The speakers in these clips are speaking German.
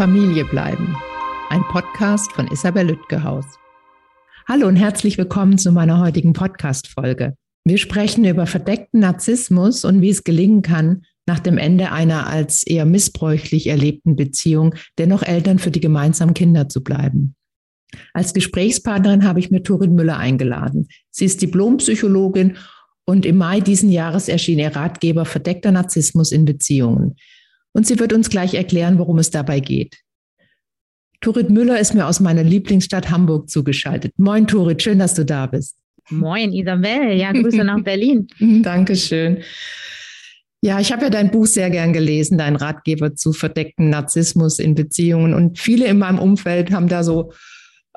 Familie bleiben. Ein Podcast von Isabel Lütgehaus. Hallo und herzlich willkommen zu meiner heutigen Podcast-Folge. Wir sprechen über verdeckten Narzissmus und wie es gelingen kann, nach dem Ende einer als eher missbräuchlich erlebten Beziehung dennoch Eltern für die gemeinsamen Kinder zu bleiben. Als Gesprächspartnerin habe ich mir Turin Müller eingeladen. Sie ist Diplompsychologin und im Mai diesen Jahres erschien ihr Ratgeber Verdeckter Narzissmus in Beziehungen. Und sie wird uns gleich erklären, worum es dabei geht. Turit Müller ist mir aus meiner Lieblingsstadt Hamburg zugeschaltet. Moin, Turit, schön, dass du da bist. Moin, Isabel. Ja, Grüße nach Berlin. Dankeschön. Ja, ich habe ja dein Buch sehr gern gelesen, dein Ratgeber zu verdeckten Narzissmus in Beziehungen. Und viele in meinem Umfeld haben da so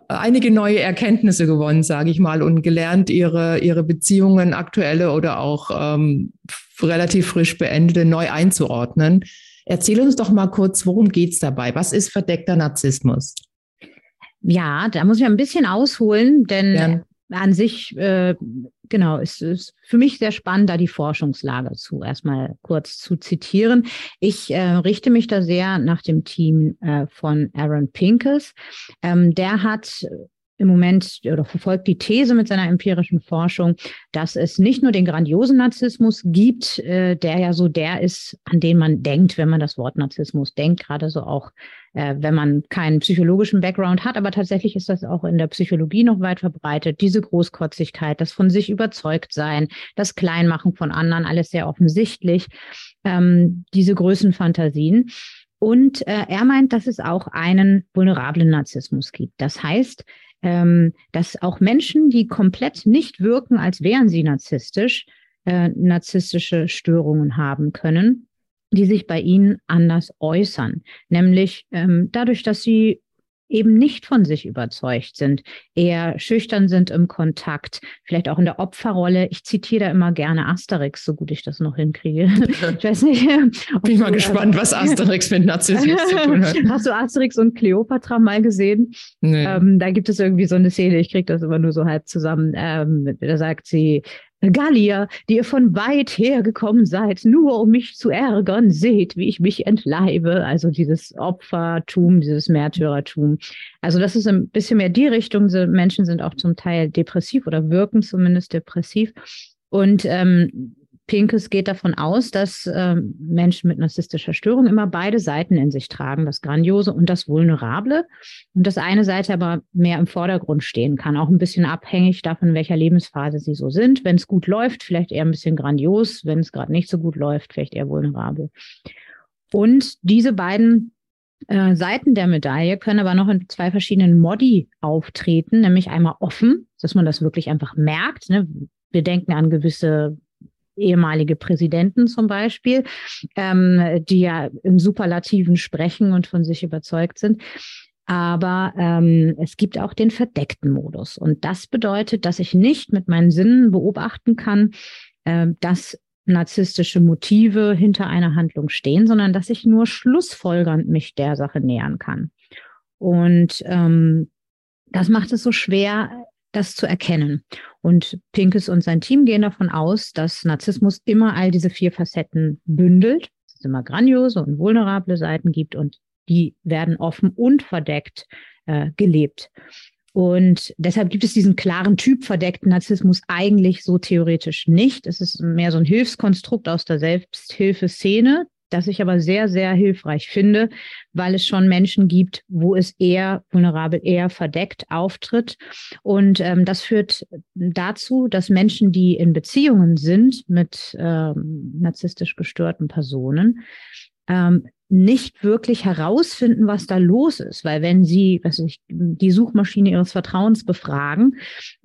einige neue Erkenntnisse gewonnen, sage ich mal, und gelernt, ihre, ihre Beziehungen, aktuelle oder auch ähm, relativ frisch beendete, neu einzuordnen. Erzähl uns doch mal kurz, worum geht es dabei? Was ist verdeckter Narzissmus? Ja, da muss ich ein bisschen ausholen, denn ja. an sich, äh, genau, ist es für mich sehr spannend, da die Forschungslage zu erstmal kurz zu zitieren. Ich äh, richte mich da sehr nach dem Team äh, von Aaron Pinkes. Ähm, der hat im Moment oder verfolgt die These mit seiner empirischen Forschung, dass es nicht nur den grandiosen Narzissmus gibt, äh, der ja so der ist, an den man denkt, wenn man das Wort Narzissmus denkt, gerade so auch, äh, wenn man keinen psychologischen Background hat. Aber tatsächlich ist das auch in der Psychologie noch weit verbreitet. Diese Großkotzigkeit, das von sich überzeugt sein, das Kleinmachen von anderen, alles sehr offensichtlich, ähm, diese Größenfantasien. Und äh, er meint, dass es auch einen vulnerablen Narzissmus gibt. Das heißt, ähm, dass auch Menschen, die komplett nicht wirken, als wären sie narzisstisch, äh, narzisstische Störungen haben können, die sich bei ihnen anders äußern. Nämlich ähm, dadurch, dass sie eben nicht von sich überzeugt sind, eher schüchtern sind im Kontakt, vielleicht auch in der Opferrolle. Ich zitiere da immer gerne Asterix, so gut ich das noch hinkriege. Ich weiß nicht. Bin ich mal gespannt, was Asterix mit Narzissmus zu tun hat. Hast du Asterix und Cleopatra mal gesehen? Nee. Ähm, da gibt es irgendwie so eine Szene, ich kriege das immer nur so halb zusammen. Ähm, da sagt sie, Gallier, die ihr von weit her gekommen seid, nur um mich zu ärgern, seht, wie ich mich entleibe. Also dieses Opfertum, dieses Märtyrertum. Also das ist ein bisschen mehr die Richtung. Menschen sind auch zum Teil depressiv oder wirken zumindest depressiv. Und ähm, Pinkes geht davon aus, dass äh, Menschen mit narzisstischer Störung immer beide Seiten in sich tragen, das Grandiose und das Vulnerable. Und dass eine Seite aber mehr im Vordergrund stehen kann, auch ein bisschen abhängig davon, in welcher Lebensphase sie so sind. Wenn es gut läuft, vielleicht eher ein bisschen grandios, wenn es gerade nicht so gut läuft, vielleicht eher vulnerabel. Und diese beiden äh, Seiten der Medaille können aber noch in zwei verschiedenen Modi auftreten, nämlich einmal offen, dass man das wirklich einfach merkt. Ne? Wir denken an gewisse ehemalige Präsidenten zum Beispiel, ähm, die ja im Superlativen sprechen und von sich überzeugt sind. Aber ähm, es gibt auch den verdeckten Modus. Und das bedeutet, dass ich nicht mit meinen Sinnen beobachten kann, äh, dass narzisstische Motive hinter einer Handlung stehen, sondern dass ich nur schlussfolgernd mich der Sache nähern kann. Und ähm, das macht es so schwer, das zu erkennen. Und Pinkes und sein Team gehen davon aus, dass Narzissmus immer all diese vier Facetten bündelt, dass es immer grandiose und vulnerable Seiten gibt und die werden offen und verdeckt äh, gelebt. Und deshalb gibt es diesen klaren Typ verdeckten Narzissmus eigentlich so theoretisch nicht. Es ist mehr so ein Hilfskonstrukt aus der Selbsthilfeszene, das ich aber sehr, sehr hilfreich finde, weil es schon Menschen gibt, wo es eher vulnerabel, eher verdeckt auftritt. Und ähm, das führt dazu, dass Menschen, die in Beziehungen sind mit ähm, narzisstisch gestörten Personen, ähm, nicht wirklich herausfinden, was da los ist, weil wenn sie was ich, die Suchmaschine ihres Vertrauens befragen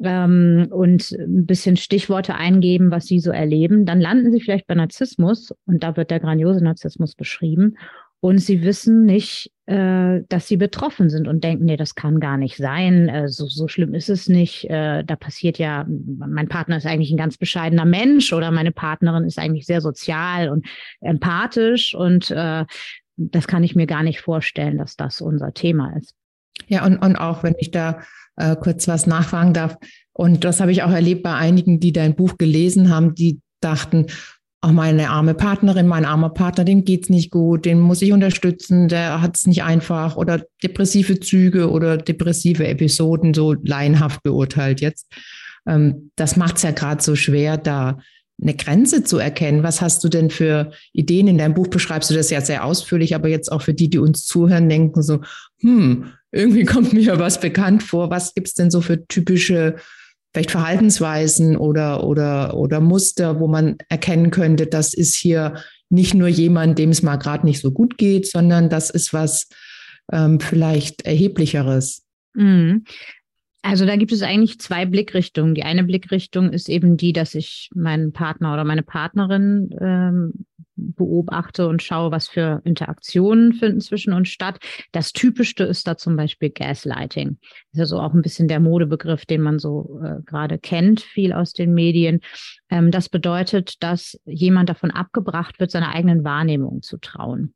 ähm, und ein bisschen Stichworte eingeben, was sie so erleben, dann landen sie vielleicht bei Narzissmus und da wird der grandiose Narzissmus beschrieben und sie wissen nicht, äh, dass sie betroffen sind und denken, nee, das kann gar nicht sein, äh, so, so schlimm ist es nicht, äh, da passiert ja, mein Partner ist eigentlich ein ganz bescheidener Mensch oder meine Partnerin ist eigentlich sehr sozial und empathisch und äh, das kann ich mir gar nicht vorstellen, dass das unser Thema ist. Ja, und, und auch wenn ich da äh, kurz was nachfragen darf, und das habe ich auch erlebt bei einigen, die dein Buch gelesen haben, die dachten, auch meine arme Partnerin, mein armer Partner, dem geht's nicht gut, den muss ich unterstützen, der hat es nicht einfach oder depressive Züge oder depressive Episoden, so laienhaft beurteilt jetzt. Ähm, das macht's ja gerade so schwer, da eine Grenze zu erkennen. Was hast du denn für Ideen? In deinem Buch beschreibst du das ja sehr ausführlich, aber jetzt auch für die, die uns zuhören, denken so, hm, irgendwie kommt mir was bekannt vor. Was gibt's denn so für typische vielleicht Verhaltensweisen oder, oder, oder Muster, wo man erkennen könnte, das ist hier nicht nur jemand, dem es mal gerade nicht so gut geht, sondern das ist was ähm, vielleicht Erheblicheres. Mhm. Also da gibt es eigentlich zwei Blickrichtungen. Die eine Blickrichtung ist eben die, dass ich meinen Partner oder meine Partnerin ähm, beobachte und schaue, was für Interaktionen finden zwischen uns statt. Das Typischste ist da zum Beispiel Gaslighting. Das ist also auch ein bisschen der Modebegriff, den man so äh, gerade kennt, viel aus den Medien. Ähm, das bedeutet, dass jemand davon abgebracht wird, seiner eigenen Wahrnehmung zu trauen.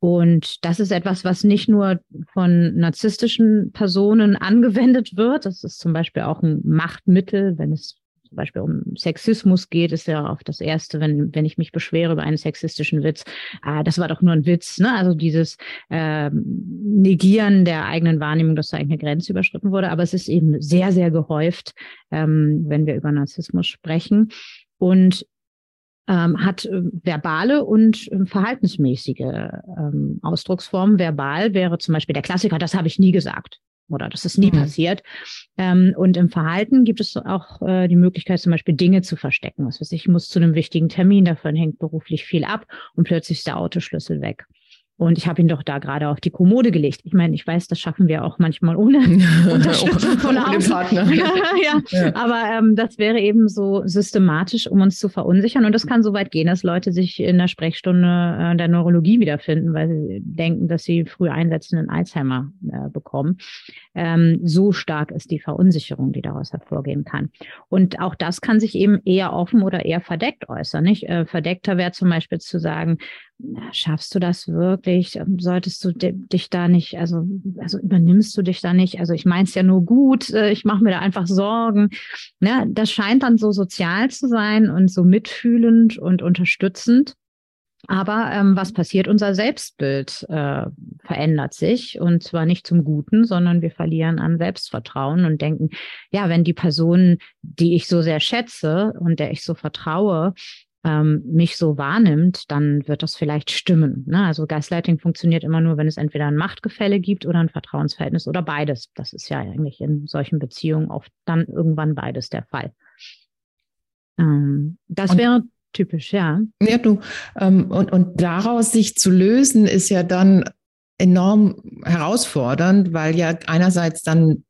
Und das ist etwas, was nicht nur von narzisstischen Personen angewendet wird. Das ist zum Beispiel auch ein Machtmittel, wenn es zum Beispiel um Sexismus geht, ist ja auch das Erste, wenn, wenn ich mich beschwere über einen sexistischen Witz, ah, das war doch nur ein Witz. Ne? Also dieses äh, Negieren der eigenen Wahrnehmung, dass da eine Grenze überschritten wurde. Aber es ist eben sehr, sehr gehäuft, ähm, wenn wir über Narzissmus sprechen. Und ähm, hat äh, verbale und äh, verhaltensmäßige ähm, Ausdrucksformen. Verbal wäre zum Beispiel der Klassiker, das habe ich nie gesagt oder das ist nie mhm. passiert. Ähm, und im Verhalten gibt es auch äh, die Möglichkeit, zum Beispiel Dinge zu verstecken. Was weiß ich, ich muss zu einem wichtigen Termin, davon hängt beruflich viel ab und plötzlich ist der Autoschlüssel weg. Und ich habe ihn doch da gerade auf die Kommode gelegt. Ich meine, ich weiß, das schaffen wir auch manchmal ohne Unterstützung von außen. Partner. ja, ja. ja. Aber ähm, das wäre eben so systematisch, um uns zu verunsichern. Und das kann so weit gehen, dass Leute sich in der Sprechstunde äh, der Neurologie wiederfinden, weil sie denken, dass sie früh einsetzenden Alzheimer äh, bekommen. Ähm, so stark ist die Verunsicherung, die daraus hervorgehen kann. Und auch das kann sich eben eher offen oder eher verdeckt äußern. Nicht? Äh, verdeckter wäre zum Beispiel zu sagen, schaffst du das wirklich? Ähm, solltest du dich da nicht, also, also übernimmst du dich da nicht? Also ich meine es ja nur gut, äh, ich mache mir da einfach Sorgen. Ne? Das scheint dann so sozial zu sein und so mitfühlend und unterstützend. Aber ähm, was passiert? Unser Selbstbild äh, verändert sich und zwar nicht zum Guten, sondern wir verlieren an Selbstvertrauen und denken, ja, wenn die Person, die ich so sehr schätze und der ich so vertraue, ähm, mich so wahrnimmt, dann wird das vielleicht stimmen. Ne? Also Gaslighting funktioniert immer nur, wenn es entweder ein Machtgefälle gibt oder ein Vertrauensverhältnis oder beides. Das ist ja eigentlich in solchen Beziehungen oft dann irgendwann beides der Fall. Ähm, das und, wäre typisch, ja. Ja, du. Ähm, und, und daraus sich zu lösen, ist ja dann enorm herausfordernd, weil ja einerseits dann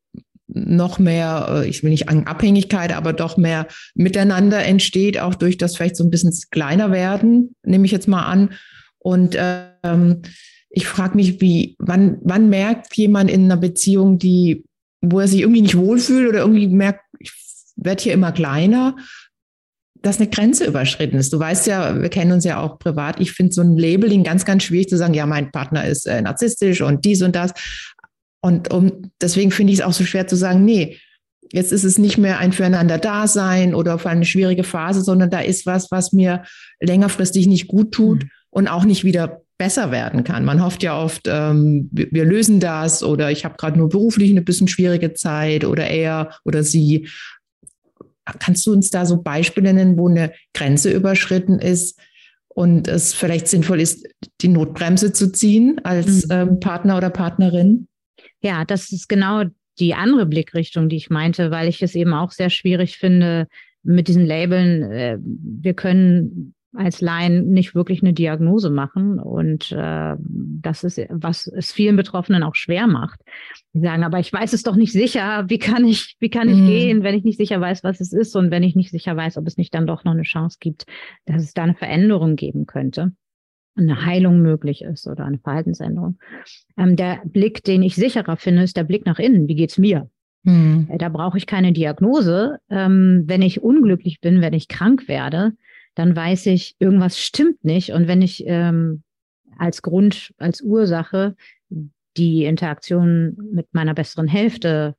noch mehr, äh, ich will nicht an Abhängigkeit, aber doch mehr miteinander entsteht, auch durch das vielleicht so ein bisschen kleiner werden, nehme ich jetzt mal an. Und ähm, ich frage mich, wie, wann, wann merkt jemand in einer Beziehung, die, wo er sich irgendwie nicht wohlfühlt oder irgendwie merkt, ich werde hier immer kleiner, dass eine Grenze überschritten ist. Du weißt ja, wir kennen uns ja auch privat. Ich finde so ein Labeling ganz, ganz schwierig zu sagen, ja, mein Partner ist äh, narzisstisch und dies und das. Und um, deswegen finde ich es auch so schwer zu sagen, nee, jetzt ist es nicht mehr ein Füreinander-Dasein oder für eine schwierige Phase, sondern da ist was, was mir längerfristig nicht gut tut mhm. und auch nicht wieder besser werden kann. Man hofft ja oft, ähm, wir, lösen das oder ich habe gerade nur beruflich eine bisschen schwierige Zeit oder er oder sie. Kannst du uns da so Beispiele nennen, wo eine Grenze überschritten ist und es vielleicht sinnvoll ist, die Notbremse zu ziehen als mhm. ähm, Partner oder Partnerin? Ja, das ist genau die andere Blickrichtung, die ich meinte, weil ich es eben auch sehr schwierig finde mit diesen Labeln. Äh, wir können als Laien nicht wirklich eine Diagnose machen und äh, das ist, was es vielen Betroffenen auch schwer macht. Die sagen, aber ich weiß es doch nicht sicher. Wie kann ich, wie kann ich mhm. gehen, wenn ich nicht sicher weiß, was es ist und wenn ich nicht sicher weiß, ob es nicht dann doch noch eine Chance gibt, dass es da eine Veränderung geben könnte eine Heilung möglich ist oder eine Verhaltensänderung. Ähm, der Blick, den ich sicherer finde, ist der Blick nach innen. Wie geht's mir? Hm. Äh, da brauche ich keine Diagnose. Ähm, wenn ich unglücklich bin, wenn ich krank werde, dann weiß ich, irgendwas stimmt nicht. Und wenn ich ähm, als Grund, als Ursache die Interaktion mit meiner besseren Hälfte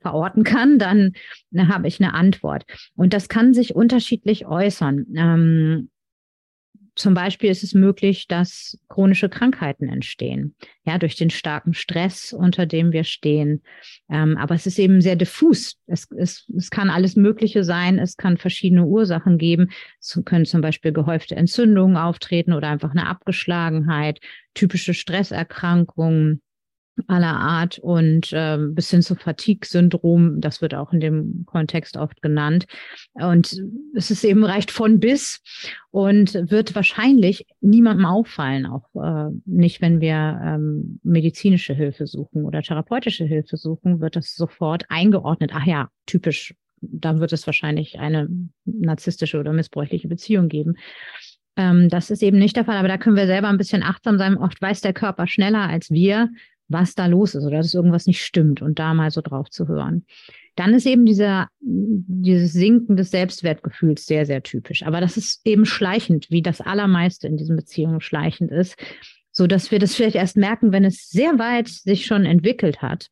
verorten kann, dann, dann habe ich eine Antwort. Und das kann sich unterschiedlich äußern. Ähm, zum Beispiel ist es möglich, dass chronische Krankheiten entstehen, ja, durch den starken Stress, unter dem wir stehen. Ähm, aber es ist eben sehr diffus. Es, es, es kann alles Mögliche sein. Es kann verschiedene Ursachen geben. Es können zum Beispiel gehäufte Entzündungen auftreten oder einfach eine Abgeschlagenheit, typische Stresserkrankungen aller Art und äh, bis hin zu Fatigue-Syndrom, das wird auch in dem Kontext oft genannt. Und es ist eben reicht von bis und wird wahrscheinlich niemandem auffallen, auch äh, nicht, wenn wir ähm, medizinische Hilfe suchen oder therapeutische Hilfe suchen, wird das sofort eingeordnet. Ach ja, typisch, dann wird es wahrscheinlich eine narzisstische oder missbräuchliche Beziehung geben. Ähm, das ist eben nicht der Fall, aber da können wir selber ein bisschen achtsam sein. Oft weiß der Körper schneller als wir, was da los ist oder dass irgendwas nicht stimmt und da mal so drauf zu hören. Dann ist eben dieser, dieses Sinken des Selbstwertgefühls sehr, sehr typisch. Aber das ist eben schleichend, wie das Allermeiste in diesen Beziehungen schleichend ist, so dass wir das vielleicht erst merken, wenn es sehr weit sich schon entwickelt hat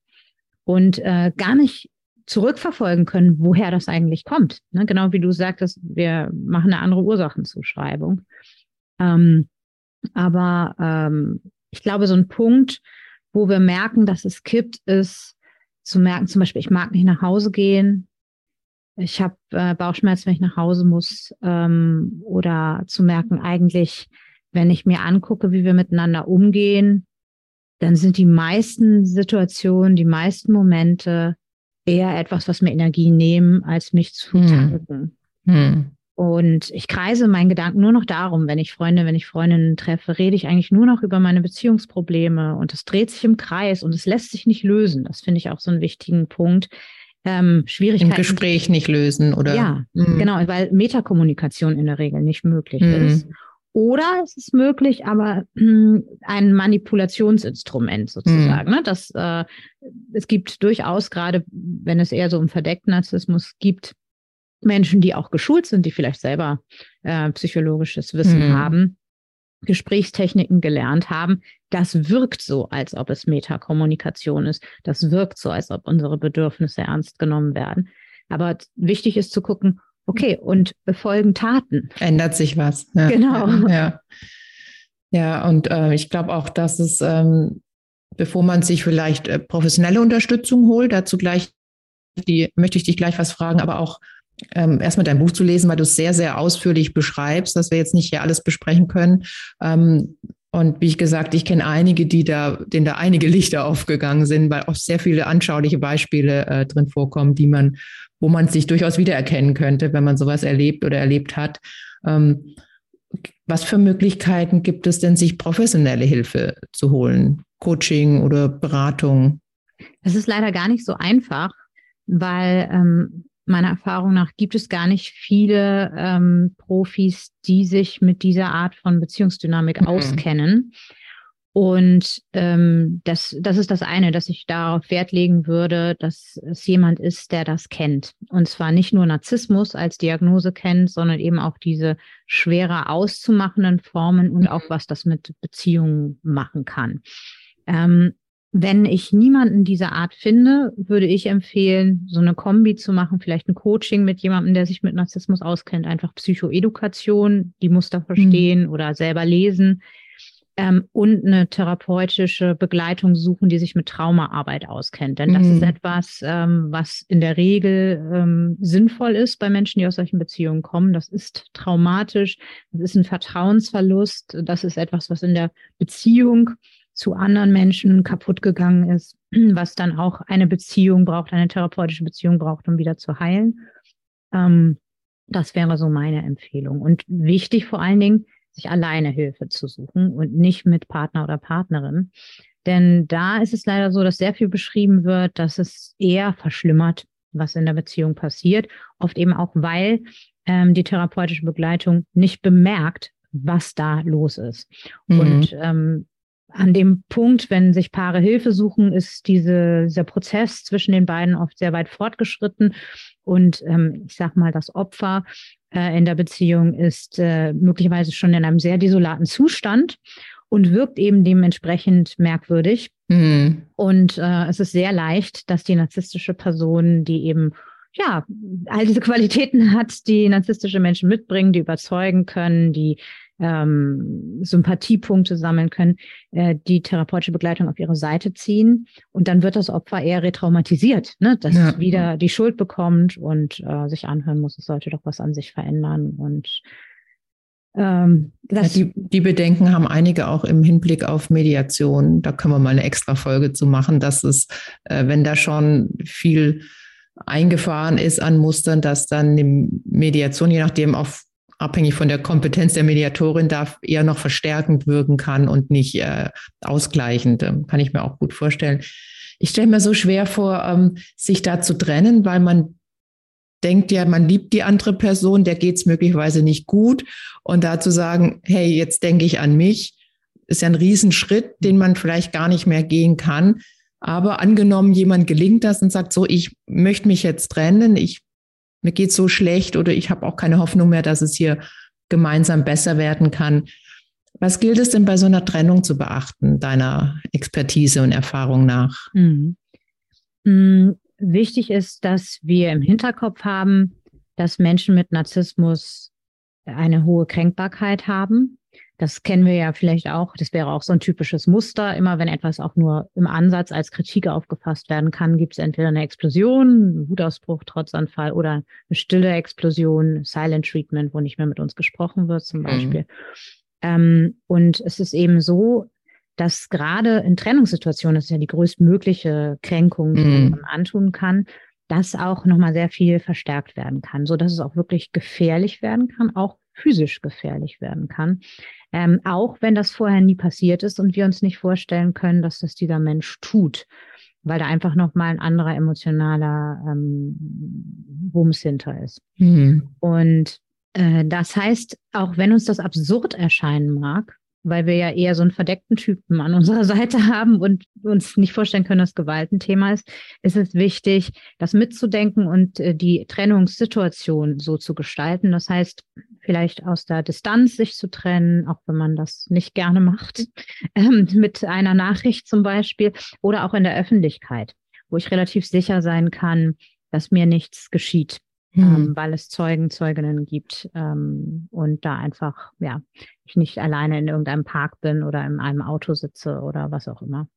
und äh, gar nicht zurückverfolgen können, woher das eigentlich kommt. Ne? Genau wie du sagtest, wir machen eine andere Ursachenzuschreibung. Ähm, aber ähm, ich glaube, so ein Punkt, wo wir merken, dass es kippt, ist zu merken, zum Beispiel, ich mag nicht nach Hause gehen. Ich habe äh, Bauchschmerzen, wenn ich nach Hause muss. Ähm, oder zu merken, eigentlich, wenn ich mir angucke, wie wir miteinander umgehen, dann sind die meisten Situationen, die meisten Momente eher etwas, was mir Energie nehmen, als mich zu hm. tanken. Hm. Und ich kreise meinen Gedanken nur noch darum, wenn ich Freunde, wenn ich Freundinnen treffe, rede ich eigentlich nur noch über meine Beziehungsprobleme und es dreht sich im Kreis und es lässt sich nicht lösen. Das finde ich auch so einen wichtigen Punkt. Ähm, Schwierigkeiten. Im Gespräch nicht lösen, oder? Ja, mhm. genau, weil Metakommunikation in der Regel nicht möglich mhm. ist. Oder es ist möglich, aber ein Manipulationsinstrument sozusagen. Mhm. Ne? Das, äh, es gibt durchaus, gerade wenn es eher so um verdeckten Narzissmus gibt, Menschen, die auch geschult sind, die vielleicht selber äh, psychologisches Wissen mhm. haben, Gesprächstechniken gelernt haben, das wirkt so, als ob es Metakommunikation ist. Das wirkt so, als ob unsere Bedürfnisse ernst genommen werden. Aber wichtig ist zu gucken, okay, und befolgen Taten. Ändert sich was. Ja. Genau. Ja, ja und äh, ich glaube auch, dass es, ähm, bevor man sich vielleicht äh, professionelle Unterstützung holt, dazu gleich die möchte ich dich gleich was fragen, aber auch ähm, erstmal dein Buch zu lesen, weil du es sehr, sehr ausführlich beschreibst, dass wir jetzt nicht hier alles besprechen können. Ähm, und wie ich gesagt, ich kenne einige, die da, denen da einige Lichter aufgegangen sind, weil auch sehr viele anschauliche Beispiele äh, drin vorkommen, die man, wo man sich durchaus wiedererkennen könnte, wenn man sowas erlebt oder erlebt hat. Ähm, was für Möglichkeiten gibt es denn, sich professionelle Hilfe zu holen? Coaching oder Beratung? Es ist leider gar nicht so einfach, weil ähm, meiner Erfahrung nach gibt es gar nicht viele ähm, Profis, die sich mit dieser Art von Beziehungsdynamik mhm. auskennen. Und ähm, das, das ist das eine, dass ich darauf Wert legen würde, dass es jemand ist, der das kennt. Und zwar nicht nur Narzissmus als Diagnose kennt, sondern eben auch diese schwerer auszumachenden Formen und auch mhm. was das mit Beziehungen machen kann. Ähm, wenn ich niemanden dieser Art finde, würde ich empfehlen, so eine Kombi zu machen, vielleicht ein Coaching mit jemandem, der sich mit Narzissmus auskennt, einfach Psychoedukation, die Muster mhm. verstehen mhm. oder selber lesen ähm, und eine therapeutische Begleitung suchen, die sich mit Traumaarbeit auskennt. Denn das mhm. ist etwas, ähm, was in der Regel ähm, sinnvoll ist bei Menschen, die aus solchen Beziehungen kommen. Das ist traumatisch, das ist ein Vertrauensverlust, das ist etwas, was in der Beziehung zu anderen Menschen kaputt gegangen ist, was dann auch eine Beziehung braucht, eine therapeutische Beziehung braucht, um wieder zu heilen. Ähm, das wäre so meine Empfehlung. Und wichtig vor allen Dingen, sich alleine Hilfe zu suchen und nicht mit Partner oder Partnerin. Denn da ist es leider so, dass sehr viel beschrieben wird, dass es eher verschlimmert, was in der Beziehung passiert. Oft eben auch, weil ähm, die therapeutische Begleitung nicht bemerkt, was da los ist. Mhm. Und ähm, an dem Punkt, wenn sich Paare Hilfe suchen, ist diese, dieser Prozess zwischen den beiden oft sehr weit fortgeschritten. Und ähm, ich sag mal, das Opfer äh, in der Beziehung ist äh, möglicherweise schon in einem sehr desolaten Zustand und wirkt eben dementsprechend merkwürdig. Mhm. Und äh, es ist sehr leicht, dass die narzisstische Person, die eben ja, all diese Qualitäten hat, die narzisstische Menschen mitbringen, die überzeugen können, die ähm, Sympathiepunkte sammeln können, äh, die therapeutische Begleitung auf ihre Seite ziehen. Und dann wird das Opfer eher retraumatisiert, ne? dass ja. es wieder die Schuld bekommt und äh, sich anhören muss, es sollte doch was an sich verändern. Und ähm, ja, die, die Bedenken haben einige auch im Hinblick auf Mediation. Da können wir mal eine extra Folge zu machen, dass es, äh, wenn da schon viel eingefahren ist an Mustern, dass dann die Mediation, je nachdem auf abhängig von der Kompetenz der Mediatorin, darf eher noch verstärkend wirken kann und nicht äh, ausgleichend. Ähm, kann ich mir auch gut vorstellen. Ich stelle mir so schwer vor, ähm, sich da zu trennen, weil man denkt ja, man liebt die andere Person, der geht es möglicherweise nicht gut. Und da zu sagen, hey, jetzt denke ich an mich, ist ja ein Riesenschritt, den man vielleicht gar nicht mehr gehen kann. Aber angenommen, jemand gelingt das und sagt so, ich möchte mich jetzt trennen, ich mir geht so schlecht oder ich habe auch keine Hoffnung mehr, dass es hier gemeinsam besser werden kann. Was gilt es denn bei so einer Trennung zu beachten, deiner Expertise und Erfahrung nach? Mhm. Mhm. Wichtig ist, dass wir im Hinterkopf haben, dass Menschen mit Narzissmus eine hohe Kränkbarkeit haben das kennen wir ja vielleicht auch. Das wäre auch so ein typisches Muster. Immer wenn etwas auch nur im Ansatz als Kritik aufgefasst werden kann, gibt es entweder eine Explosion, einen Wutausbruch, Trotzanfall oder eine stille Explosion, Silent Treatment, wo nicht mehr mit uns gesprochen wird zum mhm. Beispiel. Mhm. Ähm, und es ist eben so, dass gerade in Trennungssituationen, das ist ja die größtmögliche Kränkung, die mhm. man antun kann, das auch nochmal sehr viel verstärkt werden kann, so dass es auch wirklich gefährlich werden kann, auch physisch gefährlich werden kann. Ähm, auch wenn das vorher nie passiert ist und wir uns nicht vorstellen können, dass das dieser Mensch tut, weil da einfach nochmal ein anderer emotionaler ähm, Wumms hinter ist. Mhm. Und äh, das heißt, auch wenn uns das absurd erscheinen mag, weil wir ja eher so einen verdeckten Typen an unserer Seite haben und uns nicht vorstellen können, dass Gewalt ein Thema ist, ist es wichtig, das mitzudenken und äh, die Trennungssituation so zu gestalten. Das heißt, vielleicht aus der Distanz sich zu trennen, auch wenn man das nicht gerne macht, ähm, mit einer Nachricht zum Beispiel oder auch in der Öffentlichkeit, wo ich relativ sicher sein kann, dass mir nichts geschieht hm. ähm, weil es Zeugen, Zeuginnen gibt ähm, und da einfach, ja, ich nicht alleine in irgendeinem Park bin oder in einem Auto sitze oder was auch immer.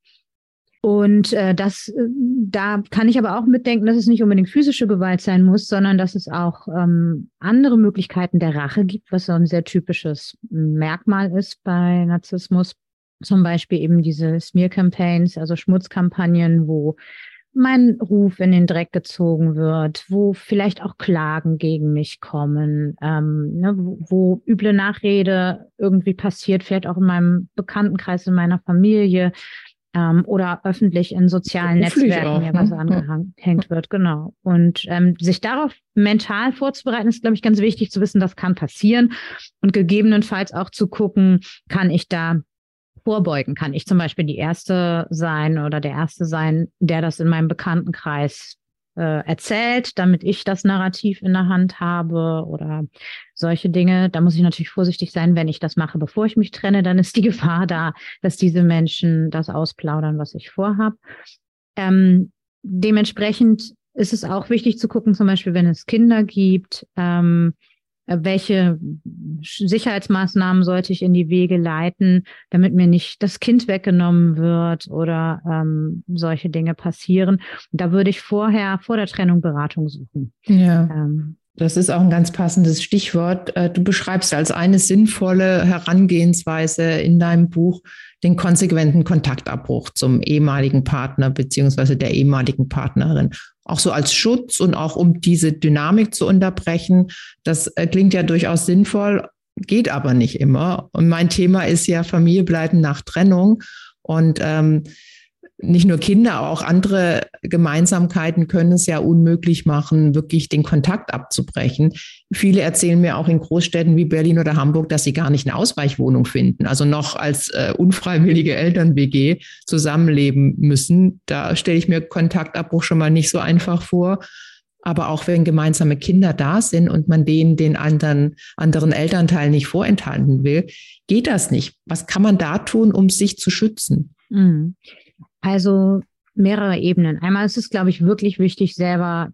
Und äh, das, äh, da kann ich aber auch mitdenken, dass es nicht unbedingt physische Gewalt sein muss, sondern dass es auch ähm, andere Möglichkeiten der Rache gibt, was so ein sehr typisches Merkmal ist bei Narzissmus. Zum Beispiel eben diese Smear-Campaigns, also Schmutzkampagnen, wo mein Ruf in den Dreck gezogen wird, wo vielleicht auch Klagen gegen mich kommen, ähm, ne, wo, wo üble Nachrede irgendwie passiert, vielleicht auch in meinem Bekanntenkreis, in meiner Familie ähm, oder öffentlich in sozialen Netzwerken mir was ne? angehängt wird, genau. Und ähm, sich darauf mental vorzubereiten, ist, glaube ich, ganz wichtig zu wissen, das kann passieren und gegebenenfalls auch zu gucken, kann ich da vorbeugen? Kann ich zum Beispiel die Erste sein oder der Erste sein, der das in meinem Bekanntenkreis äh, erzählt, damit ich das Narrativ in der Hand habe oder solche Dinge. Da muss ich natürlich vorsichtig sein, wenn ich das mache, bevor ich mich trenne, dann ist die Gefahr da, dass diese Menschen das ausplaudern, was ich vorhab. Ähm, dementsprechend ist es auch wichtig zu gucken, zum Beispiel, wenn es Kinder gibt, ähm, äh, welche Sicherheitsmaßnahmen sollte ich in die Wege leiten, damit mir nicht das Kind weggenommen wird oder ähm, solche Dinge passieren. da würde ich vorher, vor der Trennung Beratung suchen. Ja. Ähm, das ist auch ein ganz passendes Stichwort. Äh, du beschreibst als eine sinnvolle Herangehensweise in deinem Buch den konsequenten Kontaktabbruch zum ehemaligen Partner beziehungsweise der ehemaligen Partnerin. Auch so als Schutz und auch um diese Dynamik zu unterbrechen. Das äh, klingt ja durchaus sinnvoll, geht aber nicht immer. Und mein Thema ist ja Familie bleiben nach Trennung. Und ähm, nicht nur Kinder, auch andere Gemeinsamkeiten können es ja unmöglich machen, wirklich den Kontakt abzubrechen. Viele erzählen mir auch in Großstädten wie Berlin oder Hamburg, dass sie gar nicht eine Ausweichwohnung finden, also noch als äh, unfreiwillige Eltern-WG zusammenleben müssen. Da stelle ich mir Kontaktabbruch schon mal nicht so einfach vor. Aber auch wenn gemeinsame Kinder da sind und man denen den anderen, anderen Elternteil nicht vorenthalten will, geht das nicht. Was kann man da tun, um sich zu schützen? Mhm. Also mehrere Ebenen. Einmal ist es, glaube ich, wirklich wichtig, selber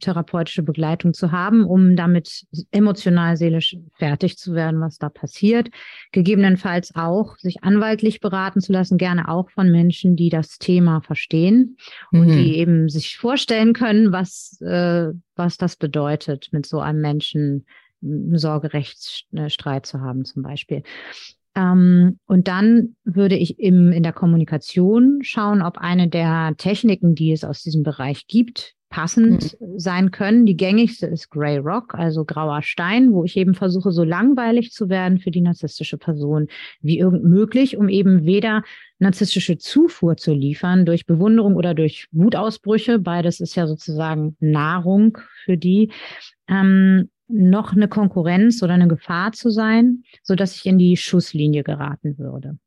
therapeutische Begleitung zu haben, um damit emotional, seelisch fertig zu werden, was da passiert. Gegebenenfalls auch sich anwaltlich beraten zu lassen, gerne auch von Menschen, die das Thema verstehen mhm. und die eben sich vorstellen können, was, äh, was das bedeutet, mit so einem Menschen einen Sorgerechtsstreit zu haben zum Beispiel. Ähm, und dann würde ich im, in der Kommunikation schauen, ob eine der Techniken, die es aus diesem Bereich gibt, passend mhm. sein können. Die gängigste ist Grey Rock, also grauer Stein, wo ich eben versuche, so langweilig zu werden für die narzisstische Person wie irgend möglich, um eben weder narzisstische Zufuhr zu liefern durch Bewunderung oder durch Wutausbrüche. Beides ist ja sozusagen Nahrung für die. Ähm, noch eine Konkurrenz oder eine Gefahr zu sein, so dass ich in die Schusslinie geraten würde.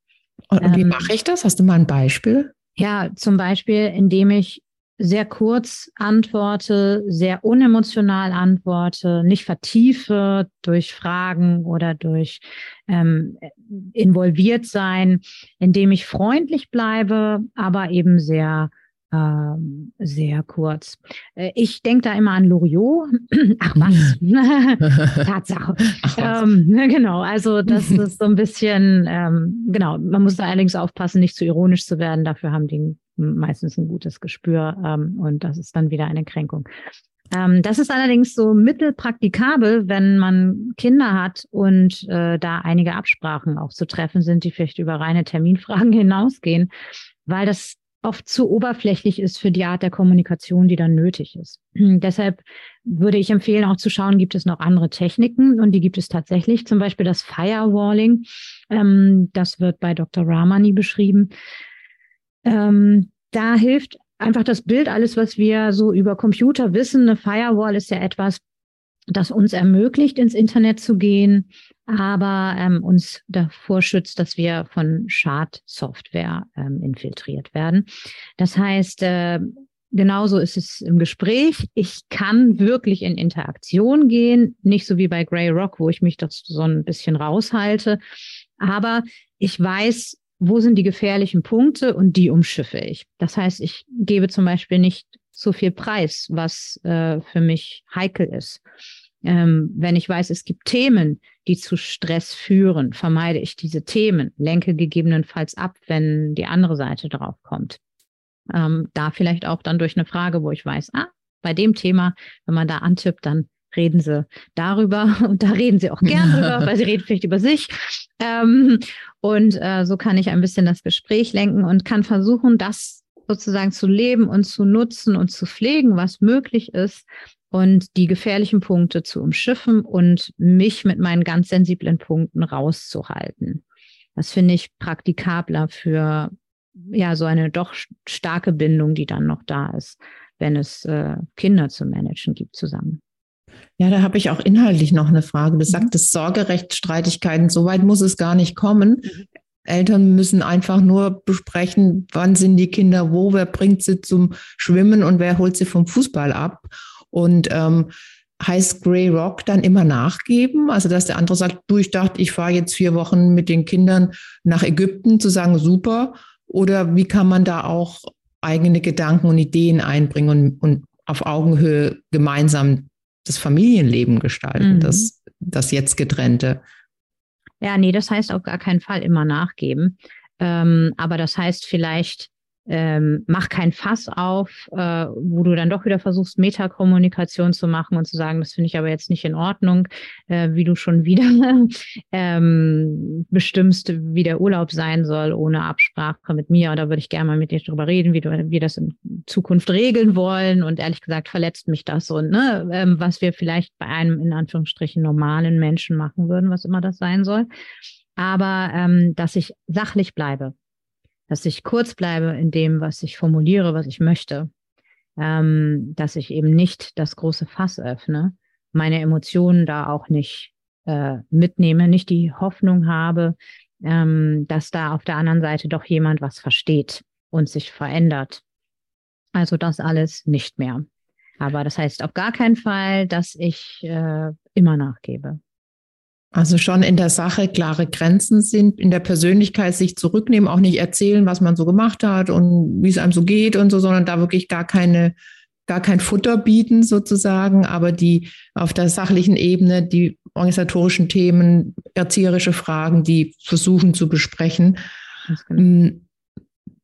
Und, und wie ähm, mache ich das? Hast du mal ein Beispiel? Ja, zum Beispiel, indem ich sehr kurz antworte, sehr unemotional antworte, nicht vertiefe durch Fragen oder durch ähm, involviert sein, indem ich freundlich bleibe, aber eben sehr ähm, sehr kurz. Äh, ich denke da immer an Loriot. Ach was, Tatsache. Ach was. Ähm, ne, genau, also das ist so ein bisschen, ähm, genau, man muss da allerdings aufpassen, nicht zu ironisch zu werden. Dafür haben die meistens ein gutes Gespür ähm, und das ist dann wieder eine Kränkung. Ähm, das ist allerdings so mittelpraktikabel, wenn man Kinder hat und äh, da einige Absprachen auch zu treffen sind, die vielleicht über reine Terminfragen hinausgehen, weil das oft zu oberflächlich ist für die Art der Kommunikation, die dann nötig ist. Deshalb würde ich empfehlen, auch zu schauen, gibt es noch andere Techniken und die gibt es tatsächlich, zum Beispiel das Firewalling. Ähm, das wird bei Dr. Ramani beschrieben. Ähm, da hilft einfach das Bild, alles, was wir so über Computer wissen. Eine Firewall ist ja etwas, das uns ermöglicht, ins Internet zu gehen, aber ähm, uns davor schützt, dass wir von Schadsoftware ähm, infiltriert werden. Das heißt, äh, genauso ist es im Gespräch. Ich kann wirklich in Interaktion gehen, nicht so wie bei Grey Rock, wo ich mich das so ein bisschen raushalte, aber ich weiß, wo sind die gefährlichen Punkte und die umschiffe ich. Das heißt, ich gebe zum Beispiel nicht so viel Preis, was äh, für mich heikel ist. Ähm, wenn ich weiß, es gibt Themen, die zu Stress führen, vermeide ich diese Themen, lenke gegebenenfalls ab, wenn die andere Seite drauf kommt. Ähm, da vielleicht auch dann durch eine Frage, wo ich weiß, ah, bei dem Thema, wenn man da antippt, dann reden sie darüber und da reden sie auch gern drüber, weil sie reden vielleicht über sich. Ähm, und äh, so kann ich ein bisschen das Gespräch lenken und kann versuchen, das sozusagen zu leben und zu nutzen und zu pflegen, was möglich ist und die gefährlichen Punkte zu umschiffen und mich mit meinen ganz sensiblen Punkten rauszuhalten. Das finde ich praktikabler für ja so eine doch starke Bindung, die dann noch da ist, wenn es äh, Kinder zu managen gibt zusammen. Ja, da habe ich auch inhaltlich noch eine Frage. Du mhm. sagtest Sorgerechtsstreitigkeiten, so weit muss es gar nicht kommen. Mhm. Eltern müssen einfach nur besprechen, wann sind die Kinder wo, wer bringt sie zum Schwimmen und wer holt sie vom Fußball ab. Und ähm, heißt Grey Rock dann immer nachgeben? Also, dass der andere sagt, du, ich dachte, ich fahre jetzt vier Wochen mit den Kindern nach Ägypten, zu sagen, super. Oder wie kann man da auch eigene Gedanken und Ideen einbringen und, und auf Augenhöhe gemeinsam das Familienleben gestalten, mhm. das, das jetzt getrennte? Ja, nee, das heißt auf gar keinen Fall immer nachgeben. Ähm, aber das heißt vielleicht, ähm, mach kein Fass auf, äh, wo du dann doch wieder versuchst, Metakommunikation zu machen und zu sagen, das finde ich aber jetzt nicht in Ordnung, äh, wie du schon wieder ähm, bestimmst, wie der Urlaub sein soll, ohne Absprache mit mir. Da würde ich gerne mal mit dir drüber reden, wie du, wir das in Zukunft regeln wollen. Und ehrlich gesagt verletzt mich das so, ne? Ähm, was wir vielleicht bei einem in Anführungsstrichen normalen Menschen machen würden, was immer das sein soll. Aber ähm, dass ich sachlich bleibe dass ich kurz bleibe in dem, was ich formuliere, was ich möchte, ähm, dass ich eben nicht das große Fass öffne, meine Emotionen da auch nicht äh, mitnehme, nicht die Hoffnung habe, ähm, dass da auf der anderen Seite doch jemand was versteht und sich verändert. Also das alles nicht mehr. Aber das heißt auf gar keinen Fall, dass ich äh, immer nachgebe. Also schon in der Sache klare Grenzen sind, in der Persönlichkeit sich zurücknehmen, auch nicht erzählen, was man so gemacht hat und wie es einem so geht und so, sondern da wirklich gar keine gar kein Futter bieten sozusagen, aber die auf der sachlichen Ebene die organisatorischen Themen, erzieherische Fragen, die versuchen zu besprechen. Genau.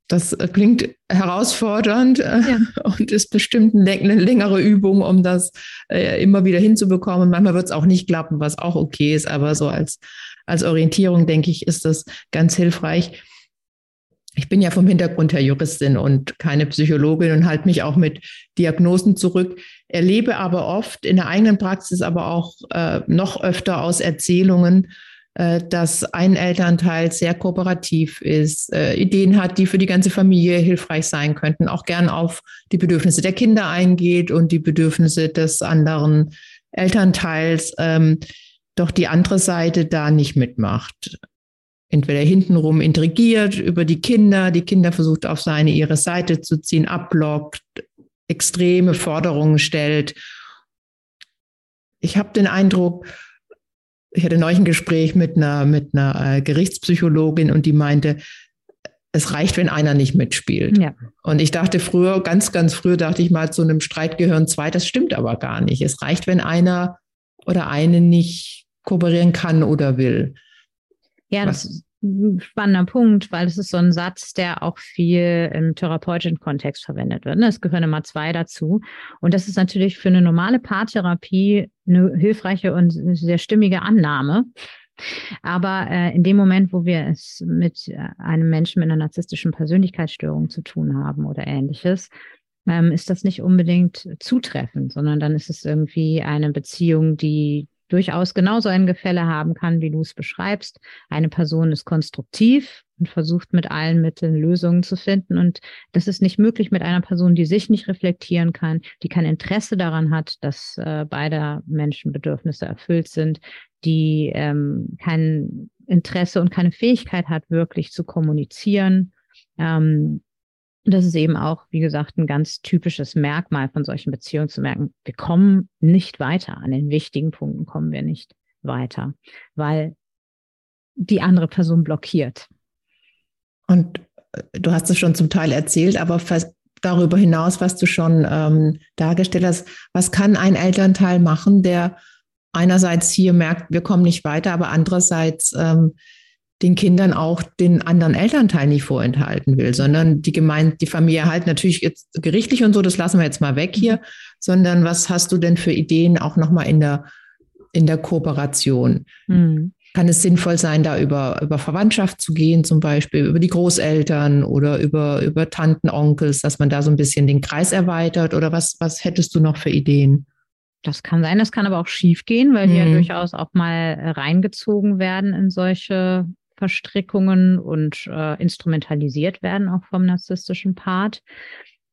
Das klingt herausfordernd äh, ja. und ist bestimmt eine längere Übung, um das äh, immer wieder hinzubekommen. Manchmal wird es auch nicht klappen, was auch okay ist, aber so als, als Orientierung, denke ich, ist das ganz hilfreich. Ich bin ja vom Hintergrund her Juristin und keine Psychologin und halte mich auch mit Diagnosen zurück, erlebe aber oft in der eigenen Praxis, aber auch äh, noch öfter aus Erzählungen, äh, dass ein Elternteil sehr kooperativ ist, äh, Ideen hat, die für die ganze Familie hilfreich sein könnten, auch gern auf die Bedürfnisse der Kinder eingeht und die Bedürfnisse des anderen Elternteils, ähm, doch die andere Seite da nicht mitmacht. Entweder hintenrum intrigiert über die Kinder, die Kinder versucht auf seine ihre Seite zu ziehen, abblockt, extreme Forderungen stellt. Ich habe den Eindruck, ich hatte neulich ein Gespräch mit einer, mit einer äh, Gerichtspsychologin und die meinte, es reicht, wenn einer nicht mitspielt. Ja. Und ich dachte früher, ganz, ganz früh dachte ich mal, zu einem Streit gehören zwei. Das stimmt aber gar nicht. Es reicht, wenn einer oder eine nicht kooperieren kann oder will. Ja, das spannender Punkt, weil es ist so ein Satz, der auch viel im therapeutischen Kontext verwendet wird. Ne? Es gehören immer zwei dazu. Und das ist natürlich für eine normale Paartherapie eine hilfreiche und sehr stimmige Annahme. Aber äh, in dem Moment, wo wir es mit äh, einem Menschen mit einer narzisstischen Persönlichkeitsstörung zu tun haben oder ähnliches, ähm, ist das nicht unbedingt zutreffend, sondern dann ist es irgendwie eine Beziehung, die durchaus genauso ein Gefälle haben kann, wie du es beschreibst. Eine Person ist konstruktiv und versucht mit allen Mitteln Lösungen zu finden. Und das ist nicht möglich mit einer Person, die sich nicht reflektieren kann, die kein Interesse daran hat, dass äh, beide Menschenbedürfnisse erfüllt sind, die ähm, kein Interesse und keine Fähigkeit hat, wirklich zu kommunizieren. Ähm, und das ist eben auch, wie gesagt, ein ganz typisches Merkmal von solchen Beziehungen zu merken, wir kommen nicht weiter. An den wichtigen Punkten kommen wir nicht weiter, weil die andere Person blockiert. Und äh, du hast es schon zum Teil erzählt, aber darüber hinaus, was du schon ähm, dargestellt hast, was kann ein Elternteil machen, der einerseits hier merkt, wir kommen nicht weiter, aber andererseits ähm, den Kindern auch den anderen Elternteil nicht vorenthalten will, sondern die Gemeinde, die Familie halt natürlich jetzt gerichtlich und so, das lassen wir jetzt mal weg hier, sondern was hast du denn für Ideen auch nochmal in der, in der Kooperation? Mhm. Kann es sinnvoll sein, da über, über Verwandtschaft zu gehen, zum Beispiel über die Großeltern oder über, über Tanten, Onkels, dass man da so ein bisschen den Kreis erweitert? Oder was, was hättest du noch für Ideen? Das kann sein, das kann aber auch schief gehen, weil die ja mhm. durchaus auch mal reingezogen werden in solche Verstrickungen und äh, instrumentalisiert werden, auch vom narzisstischen Part.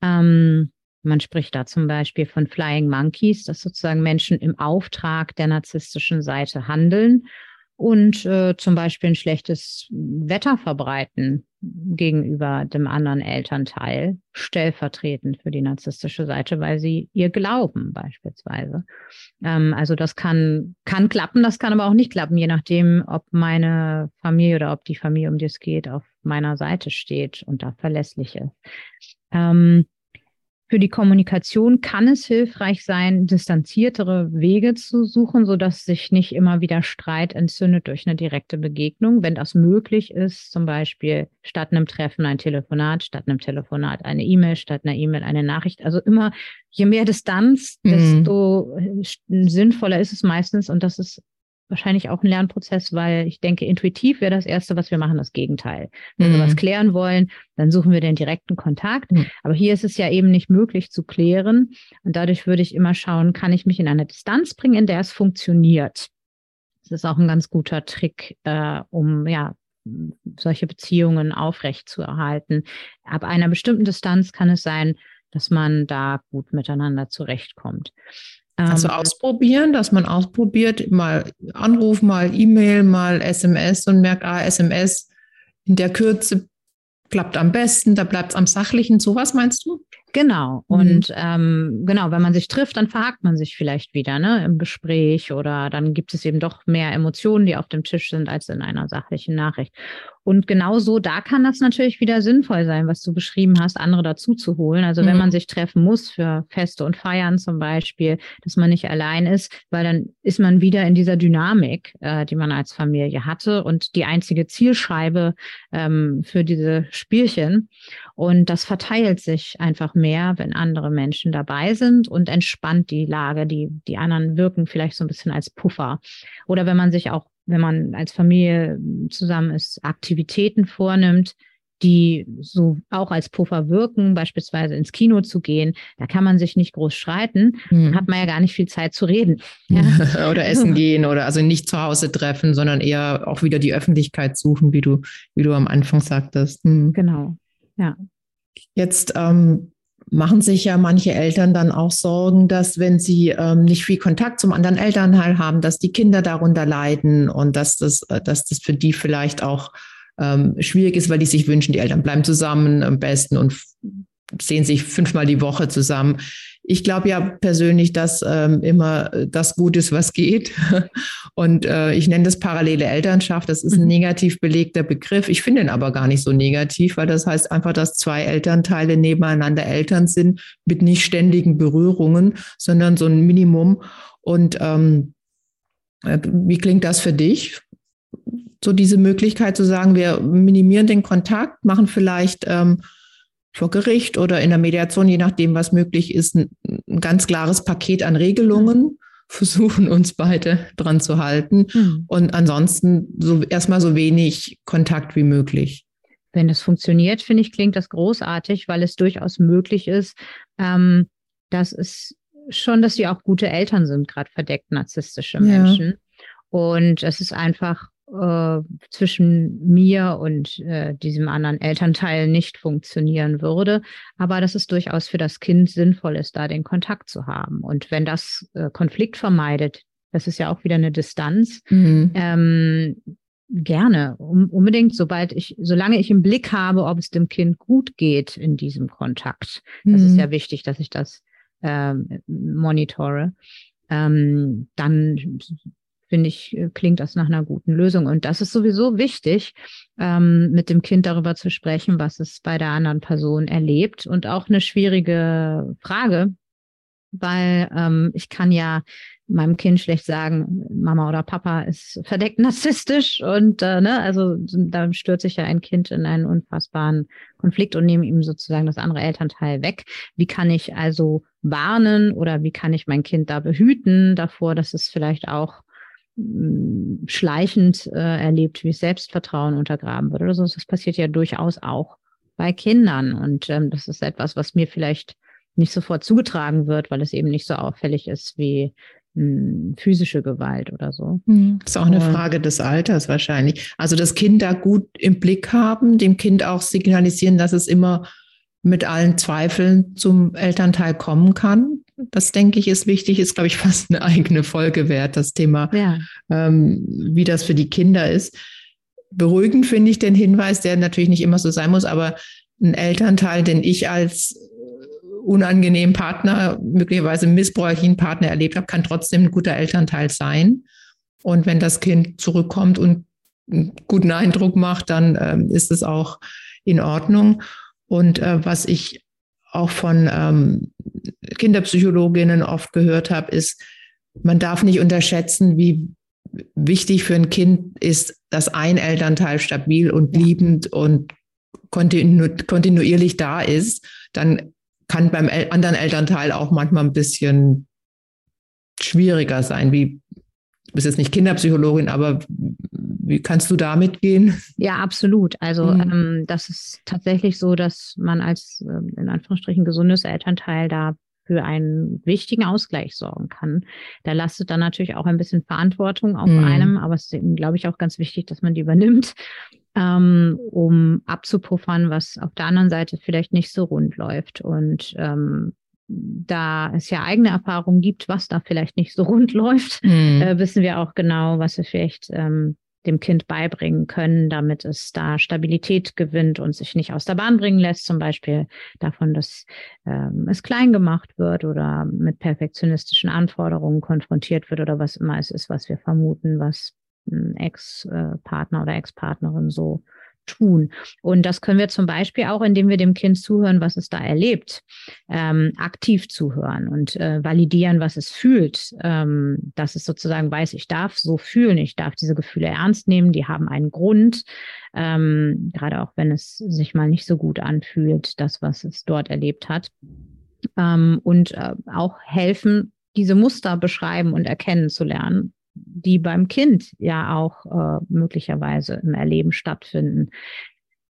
Ähm, man spricht da zum Beispiel von Flying Monkeys, dass sozusagen Menschen im Auftrag der narzisstischen Seite handeln und äh, zum Beispiel ein schlechtes Wetter verbreiten gegenüber dem anderen Elternteil, stellvertretend für die narzisstische Seite, weil sie ihr glauben beispielsweise. Ähm, also das kann, kann klappen, das kann aber auch nicht klappen, je nachdem, ob meine Familie oder ob die Familie, um die es geht, auf meiner Seite steht und da verlässlich ist. Ähm, für die Kommunikation kann es hilfreich sein, distanziertere Wege zu suchen, sodass sich nicht immer wieder Streit entzündet durch eine direkte Begegnung. Wenn das möglich ist, zum Beispiel statt einem Treffen ein Telefonat, statt einem Telefonat eine E-Mail, statt einer E-Mail eine Nachricht. Also immer, je mehr Distanz, mhm. desto mhm. sinnvoller ist es meistens. Und das ist wahrscheinlich auch ein Lernprozess, weil ich denke, intuitiv wäre das Erste, was wir machen, das Gegenteil. Wenn mhm. wir was mhm. klären wollen, dann suchen wir den direkten Kontakt. Mhm. Aber hier ist es ja eben nicht möglich zu klären. Und dadurch würde ich immer schauen, kann ich mich in eine Distanz bringen, in der es funktioniert. Das ist auch ein ganz guter Trick, äh, um ja solche Beziehungen aufrecht zu erhalten. Ab einer bestimmten Distanz kann es sein, dass man da gut miteinander zurechtkommt. Also ausprobieren, dass man ausprobiert, mal Anruf, mal E-Mail, mal SMS und merkt, ah, SMS in der Kürze klappt am besten, da bleibt es am Sachlichen. Sowas meinst du? Genau. Mhm. Und ähm, genau, wenn man sich trifft, dann verhakt man sich vielleicht wieder ne, im Gespräch oder dann gibt es eben doch mehr Emotionen, die auf dem Tisch sind, als in einer sachlichen Nachricht. Und genauso, da kann das natürlich wieder sinnvoll sein, was du beschrieben hast, andere dazu zu holen. Also wenn mhm. man sich treffen muss für Feste und Feiern zum Beispiel, dass man nicht allein ist, weil dann ist man wieder in dieser Dynamik, äh, die man als Familie hatte und die einzige Zielscheibe ähm, für diese Spielchen. Und das verteilt sich einfach mehr, wenn andere Menschen dabei sind und entspannt die Lage. Die, die anderen wirken vielleicht so ein bisschen als Puffer. Oder wenn man sich auch wenn man als Familie zusammen ist, Aktivitäten vornimmt, die so auch als Puffer wirken, beispielsweise ins Kino zu gehen, da kann man sich nicht groß streiten, hm. hat man ja gar nicht viel Zeit zu reden. Ja. oder essen gehen oder also nicht zu Hause treffen, sondern eher auch wieder die Öffentlichkeit suchen, wie du, wie du am Anfang sagtest. Hm. Genau, ja. Jetzt ähm, machen sich ja manche Eltern dann auch Sorgen, dass wenn sie ähm, nicht viel Kontakt zum anderen Elternteil haben, dass die Kinder darunter leiden und dass das, äh, dass das für die vielleicht auch ähm, schwierig ist, weil die sich wünschen, die Eltern bleiben zusammen am besten und sehen sich fünfmal die Woche zusammen. Ich glaube ja persönlich, dass ähm, immer das gut ist, was geht. Und äh, ich nenne das parallele Elternschaft. Das ist ein mhm. negativ belegter Begriff. Ich finde ihn aber gar nicht so negativ, weil das heißt einfach, dass zwei Elternteile nebeneinander Eltern sind mit nicht ständigen Berührungen, sondern so ein Minimum. Und ähm, äh, wie klingt das für dich? So diese Möglichkeit zu sagen, wir minimieren den Kontakt, machen vielleicht ähm, vor Gericht oder in der Mediation, je nachdem, was möglich ist, ein, ein ganz klares Paket an Regelungen, versuchen uns beide dran zu halten mhm. und ansonsten so erstmal so wenig Kontakt wie möglich. Wenn das funktioniert, finde ich, klingt das großartig, weil es durchaus möglich ist, ähm, dass es schon, dass sie auch gute Eltern sind, gerade verdeckt narzisstische Menschen. Ja. Und es ist einfach äh, zwischen mir und äh, diesem anderen Elternteil nicht funktionieren würde, aber dass es durchaus für das Kind sinnvoll ist, da den Kontakt zu haben. Und wenn das äh, Konflikt vermeidet, das ist ja auch wieder eine Distanz, mhm. ähm, gerne, um, unbedingt, sobald ich, solange ich im Blick habe, ob es dem Kind gut geht in diesem Kontakt. Das mhm. ist ja wichtig, dass ich das ähm, monitore. Ähm, dann finde ich, äh, klingt das nach einer guten Lösung. Und das ist sowieso wichtig, ähm, mit dem Kind darüber zu sprechen, was es bei der anderen Person erlebt. Und auch eine schwierige Frage, weil ähm, ich kann ja meinem Kind schlecht sagen, Mama oder Papa ist verdeckt narzisstisch und äh, ne, also da stört sich ja ein Kind in einen unfassbaren Konflikt und nehme ihm sozusagen das andere Elternteil weg. Wie kann ich also warnen oder wie kann ich mein Kind da behüten davor, dass es vielleicht auch schleichend äh, erlebt, wie Selbstvertrauen untergraben wird oder so. Das passiert ja durchaus auch bei Kindern. Und ähm, das ist etwas, was mir vielleicht nicht sofort zugetragen wird, weil es eben nicht so auffällig ist wie mh, physische Gewalt oder so. Mhm. Das ist auch eine Frage des Alters wahrscheinlich. Also das Kind da gut im Blick haben, dem Kind auch signalisieren, dass es immer mit allen Zweifeln zum Elternteil kommen kann. Das denke ich ist wichtig, ist, glaube ich, fast eine eigene Folge wert, das Thema, ja. ähm, wie das für die Kinder ist. Beruhigend finde ich den Hinweis, der natürlich nicht immer so sein muss, aber ein Elternteil, den ich als unangenehmen Partner, möglicherweise missbräuchlichen Partner erlebt habe, kann trotzdem ein guter Elternteil sein. Und wenn das Kind zurückkommt und einen guten Eindruck macht, dann ähm, ist es auch in Ordnung. Und äh, was ich auch von ähm, Kinderpsychologinnen oft gehört habe, ist, man darf nicht unterschätzen, wie wichtig für ein Kind ist, dass ein Elternteil stabil und liebend und kontinu kontinuierlich da ist. Dann kann beim El anderen Elternteil auch manchmal ein bisschen schwieriger sein, wie du bist jetzt nicht Kinderpsychologin, aber wie kannst du damit gehen? Ja, absolut. Also mhm. ähm, das ist tatsächlich so, dass man als ähm, in Anführungsstrichen gesundes Elternteil da für einen wichtigen Ausgleich sorgen kann. Da lastet dann natürlich auch ein bisschen Verantwortung auf mhm. einem, aber es ist eben, glaube ich, auch ganz wichtig, dass man die übernimmt, ähm, um abzupuffern, was auf der anderen Seite vielleicht nicht so rund läuft. Und ähm, da es ja eigene Erfahrungen gibt, was da vielleicht nicht so rund läuft, mhm. äh, wissen wir auch genau, was wir vielleicht ähm, dem Kind beibringen können, damit es da Stabilität gewinnt und sich nicht aus der Bahn bringen lässt, zum Beispiel davon, dass ähm, es klein gemacht wird oder mit perfektionistischen Anforderungen konfrontiert wird oder was immer es ist, was wir vermuten, was ein Ex-Partner oder Ex-Partnerin so tun. Und das können wir zum Beispiel auch, indem wir dem Kind zuhören, was es da erlebt, ähm, aktiv zuhören und äh, validieren, was es fühlt, ähm, dass es sozusagen weiß, ich darf so fühlen, ich darf diese Gefühle ernst nehmen, die haben einen Grund, ähm, gerade auch wenn es sich mal nicht so gut anfühlt, das, was es dort erlebt hat. Ähm, und äh, auch helfen, diese Muster beschreiben und erkennen zu lernen die beim Kind ja auch äh, möglicherweise im Erleben stattfinden.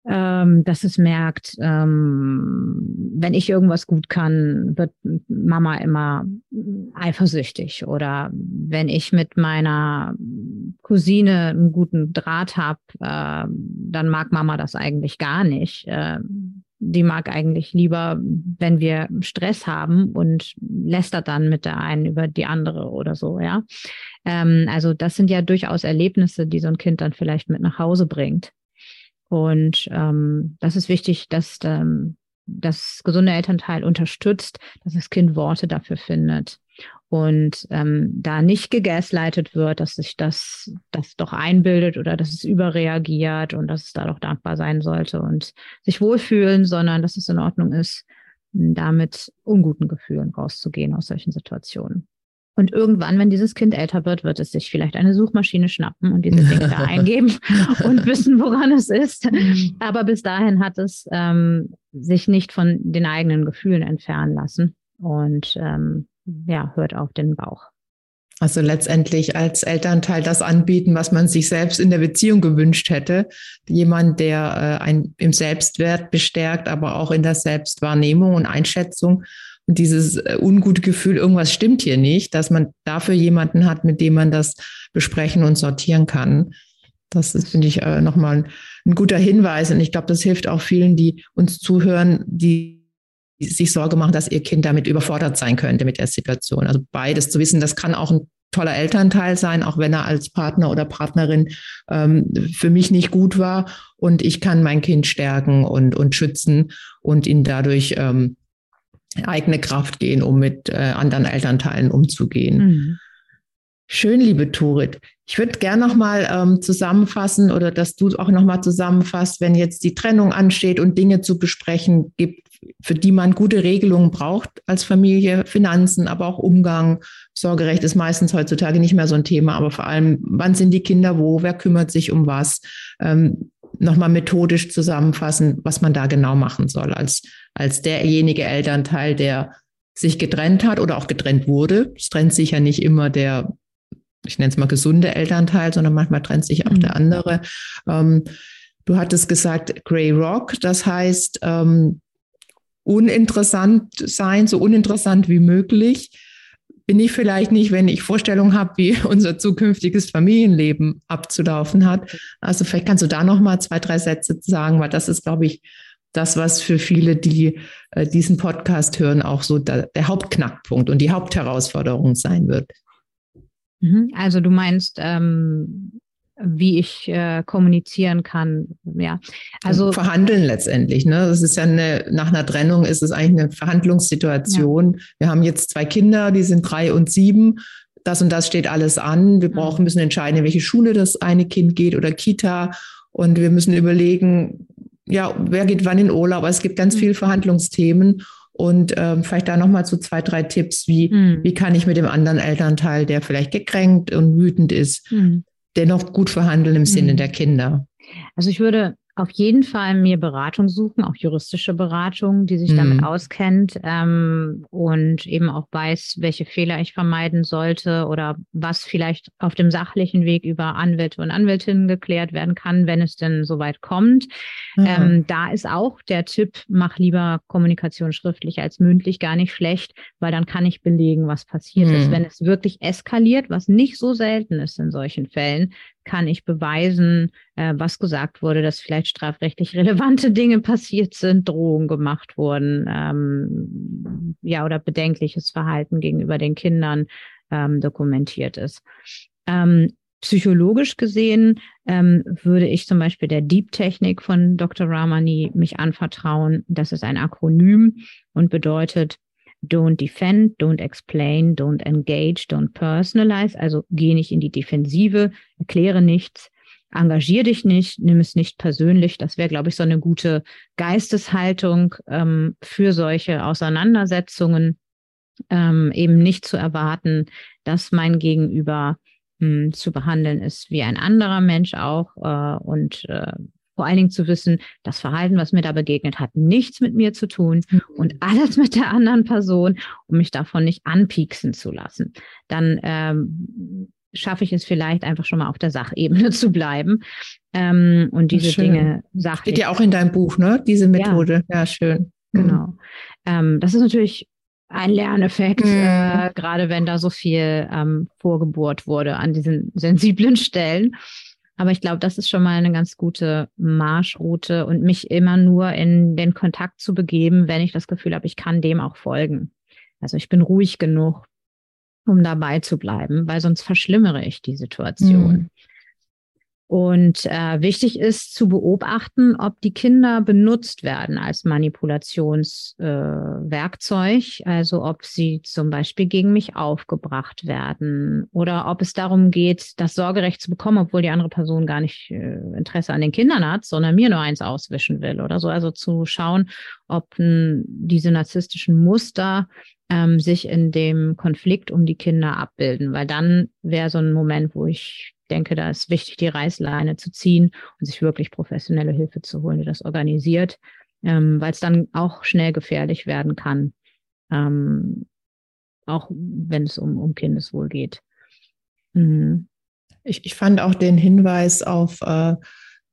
Ähm, dass es merkt, ähm, wenn ich irgendwas gut kann, wird Mama immer eifersüchtig. Oder wenn ich mit meiner Cousine einen guten Draht habe, äh, dann mag Mama das eigentlich gar nicht. Äh, die mag eigentlich lieber, wenn wir Stress haben und lästert dann mit der einen über die andere oder so, ja. Ähm, also das sind ja durchaus Erlebnisse, die so ein Kind dann vielleicht mit nach Hause bringt. Und ähm, das ist wichtig, dass ähm, das gesunde Elternteil unterstützt, dass das Kind Worte dafür findet und ähm, da nicht gegaslightet wird, dass sich das, das doch einbildet oder dass es überreagiert und dass es da doch dankbar sein sollte und sich wohlfühlen, sondern dass es in Ordnung ist, da mit unguten Gefühlen rauszugehen aus solchen Situationen. Und irgendwann, wenn dieses Kind älter wird, wird es sich vielleicht eine Suchmaschine schnappen und diese Dinge da eingeben und wissen, woran es ist. Aber bis dahin hat es ähm, sich nicht von den eigenen Gefühlen entfernen lassen und ähm, ja, hört auf den Bauch. Also letztendlich als Elternteil das anbieten, was man sich selbst in der Beziehung gewünscht hätte. Jemand, der äh, ein, im Selbstwert bestärkt, aber auch in der Selbstwahrnehmung und Einschätzung. Und dieses äh, ungute Gefühl, irgendwas stimmt hier nicht, dass man dafür jemanden hat, mit dem man das besprechen und sortieren kann. Das ist, finde ich, äh, nochmal ein, ein guter Hinweis. Und ich glaube, das hilft auch vielen, die uns zuhören, die sich Sorge machen, dass ihr Kind damit überfordert sein könnte mit der Situation. Also beides zu wissen, das kann auch ein toller Elternteil sein, auch wenn er als Partner oder Partnerin ähm, für mich nicht gut war. Und ich kann mein Kind stärken und, und schützen und ihn dadurch ähm, eigene Kraft gehen, um mit äh, anderen Elternteilen umzugehen. Mhm. Schön, liebe Turit. Ich würde gerne nochmal ähm, zusammenfassen oder dass du auch nochmal zusammenfasst, wenn jetzt die Trennung ansteht und Dinge zu besprechen gibt, für die man gute Regelungen braucht als Familie, Finanzen, aber auch Umgang. Sorgerecht ist meistens heutzutage nicht mehr so ein Thema, aber vor allem, wann sind die Kinder wo, wer kümmert sich um was? Ähm, nochmal methodisch zusammenfassen, was man da genau machen soll als, als derjenige Elternteil, der sich getrennt hat oder auch getrennt wurde. Es trennt sich ja nicht immer der ich nenne es mal gesunde Elternteil, sondern manchmal trennt sich auch mhm. der andere. Ähm, du hattest gesagt Grey Rock, das heißt ähm, uninteressant sein, so uninteressant wie möglich. Bin ich vielleicht nicht, wenn ich Vorstellungen habe, wie unser zukünftiges Familienleben abzulaufen hat. Also vielleicht kannst du da noch mal zwei, drei Sätze sagen, weil das ist, glaube ich, das, was für viele, die äh, diesen Podcast hören, auch so der, der Hauptknackpunkt und die Hauptherausforderung sein wird. Mhm. Also du meinst, ähm, wie ich äh, kommunizieren kann, ja. Also verhandeln letztendlich. Ne, das ist ja eine nach einer Trennung ist es eigentlich eine Verhandlungssituation. Ja. Wir haben jetzt zwei Kinder, die sind drei und sieben. Das und das steht alles an. Wir brauchen müssen entscheiden, in welche Schule das eine Kind geht oder Kita. Und wir müssen überlegen, ja, wer geht wann in Urlaub. Aber es gibt ganz mhm. viele Verhandlungsthemen. Und ähm, vielleicht da nochmal so zwei, drei Tipps, wie, mhm. wie kann ich mit dem anderen Elternteil, der vielleicht gekränkt und wütend ist, mhm. Dennoch gut verhandeln im Sinne mhm. der Kinder? Also ich würde auf jeden Fall mir Beratung suchen, auch juristische Beratung, die sich mhm. damit auskennt ähm, und eben auch weiß, welche Fehler ich vermeiden sollte oder was vielleicht auf dem sachlichen Weg über Anwälte und Anwältinnen geklärt werden kann, wenn es denn soweit kommt. Mhm. Ähm, da ist auch der Tipp, mach lieber Kommunikation schriftlich als mündlich gar nicht schlecht, weil dann kann ich belegen, was passiert mhm. ist. Wenn es wirklich eskaliert, was nicht so selten ist in solchen Fällen, kann ich beweisen, äh, was gesagt wurde, dass vielleicht strafrechtlich relevante Dinge passiert sind, Drohungen gemacht wurden, ähm, ja, oder bedenkliches Verhalten gegenüber den Kindern ähm, dokumentiert ist. Ähm, Psychologisch gesehen ähm, würde ich zum Beispiel der Deep-Technik von Dr. Ramani mich anvertrauen. Das ist ein Akronym und bedeutet Don't defend, don't explain, don't engage, don't personalize. Also geh nicht in die Defensive, erkläre nichts, engagier dich nicht, nimm es nicht persönlich. Das wäre, glaube ich, so eine gute Geisteshaltung ähm, für solche Auseinandersetzungen. Ähm, eben nicht zu erwarten, dass mein Gegenüber mh, hm, zu behandeln ist wie ein anderer Mensch auch äh, und äh, vor allen Dingen zu wissen, das Verhalten, was mir da begegnet, hat nichts mit mir zu tun mhm. und alles mit der anderen Person, um mich davon nicht anpieksen zu lassen. Dann ähm, schaffe ich es vielleicht einfach schon mal auf der Sachebene zu bleiben ähm, und diese schön. Dinge sachlich. Steht ja auch in deinem Buch, ne? Diese Methode. Ja, ja schön. Genau. Mhm. Ähm, das ist natürlich ein Lerneffekt, mhm. äh, gerade wenn da so viel ähm, vorgebohrt wurde an diesen sensiblen Stellen. Aber ich glaube, das ist schon mal eine ganz gute Marschroute und mich immer nur in den Kontakt zu begeben, wenn ich das Gefühl habe, ich kann dem auch folgen. Also ich bin ruhig genug, um dabei zu bleiben, weil sonst verschlimmere ich die Situation. Mhm. Und äh, wichtig ist zu beobachten, ob die Kinder benutzt werden als Manipulationswerkzeug, äh, also ob sie zum Beispiel gegen mich aufgebracht werden oder ob es darum geht, das Sorgerecht zu bekommen, obwohl die andere Person gar nicht äh, Interesse an den Kindern hat, sondern mir nur eins auswischen will oder so. Also zu schauen, ob n, diese narzisstischen Muster ähm, sich in dem Konflikt um die Kinder abbilden, weil dann wäre so ein Moment, wo ich denke, da ist wichtig, die Reißleine zu ziehen und sich wirklich professionelle Hilfe zu holen, die das organisiert, ähm, weil es dann auch schnell gefährlich werden kann, ähm, auch wenn es um, um Kindeswohl geht. Mhm. Ich, ich fand auch den Hinweis auf äh,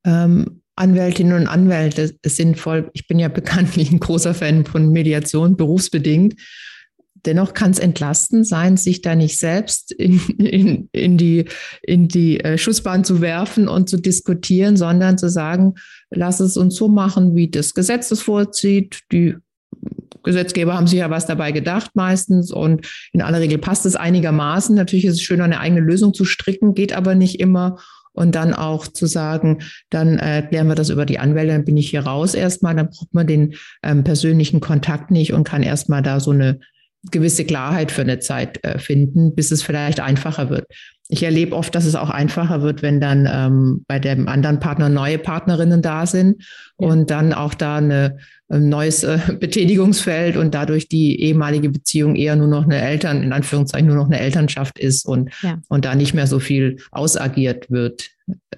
ähm, Anwältinnen und Anwälte sinnvoll. Ich bin ja bekanntlich ein großer Fan von Mediation, berufsbedingt. Dennoch kann es entlastend sein, sich da nicht selbst in, in, in die, in die äh, Schussbahn zu werfen und zu diskutieren, sondern zu sagen, lass es uns so machen, wie das Gesetz es vorzieht. Die Gesetzgeber haben sich ja was dabei gedacht meistens und in aller Regel passt es einigermaßen. Natürlich ist es schön, eine eigene Lösung zu stricken, geht aber nicht immer. Und dann auch zu sagen, dann äh, klären wir das über die Anwälte, dann bin ich hier raus erstmal, dann braucht man den ähm, persönlichen Kontakt nicht und kann erstmal da so eine gewisse Klarheit für eine Zeit äh, finden, bis es vielleicht einfacher wird. Ich erlebe oft, dass es auch einfacher wird, wenn dann ähm, bei dem anderen Partner neue Partnerinnen da sind ja. und dann auch da eine, ein neues äh, Betätigungsfeld und dadurch die ehemalige Beziehung eher nur noch eine Eltern, in Anführungszeichen nur noch eine Elternschaft ist und, ja. und da nicht mehr so viel ausagiert wird.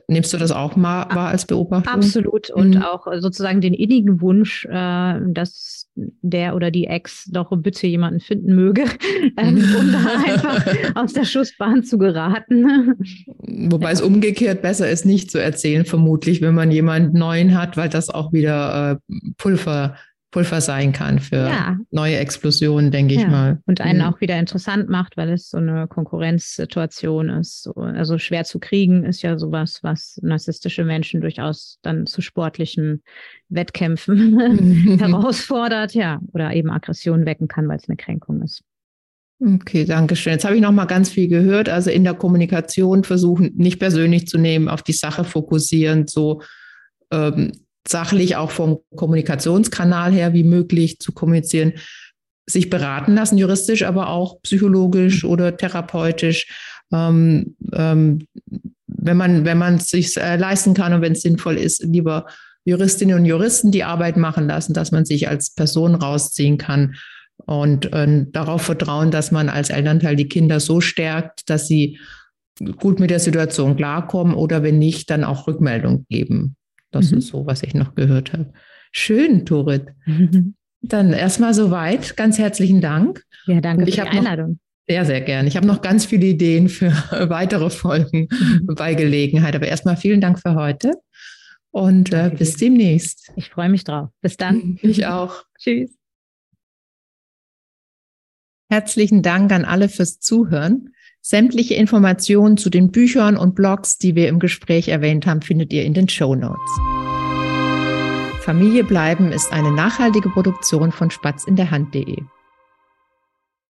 Nimmst du das auch mal wahr als Beobachtung? Absolut. Und mhm. auch sozusagen den innigen Wunsch, äh, dass der oder die Ex doch bitte jemanden finden möge, ähm, um da einfach aus der Schussbahn zu geraten. Wobei ja. es umgekehrt besser ist, nicht zu erzählen, vermutlich, wenn man jemanden neuen hat, weil das auch wieder äh, Pulver Pulver sein kann für ja. neue Explosionen, denke ja. ich mal. Und einen mhm. auch wieder interessant macht, weil es so eine Konkurrenzsituation ist. Also schwer zu kriegen ist ja sowas, was narzisstische Menschen durchaus dann zu sportlichen Wettkämpfen herausfordert, ja, oder eben Aggression wecken kann, weil es eine Kränkung ist. Okay, danke schön. Jetzt habe ich noch mal ganz viel gehört. Also in der Kommunikation versuchen, nicht persönlich zu nehmen, auf die Sache fokussieren, so ähm, sachlich auch vom Kommunikationskanal her wie möglich zu kommunizieren, sich beraten lassen, juristisch, aber auch psychologisch oder therapeutisch. Ähm, ähm, wenn man wenn man es sich äh, leisten kann und wenn es sinnvoll ist, lieber Juristinnen und Juristen die Arbeit machen lassen, dass man sich als Person rausziehen kann und äh, darauf vertrauen, dass man als Elternteil die Kinder so stärkt, dass sie gut mit der Situation klarkommen oder wenn nicht, dann auch Rückmeldung geben. Das mhm. ist so, was ich noch gehört habe. Schön, Torit. Mhm. Dann erstmal soweit. Ganz herzlichen Dank. Ja, danke für die Einladung. Noch, sehr, sehr gern. Ich habe noch ganz viele Ideen für weitere Folgen mhm. bei Gelegenheit. Aber erstmal vielen Dank für heute und äh, bis demnächst. Ich freue mich drauf. Bis dann. Ich auch. Tschüss. Herzlichen Dank an alle fürs Zuhören. Sämtliche Informationen zu den Büchern und Blogs, die wir im Gespräch erwähnt haben, findet ihr in den Show Notes. Familie bleiben ist eine nachhaltige Produktion von Spatz in der Hand.de.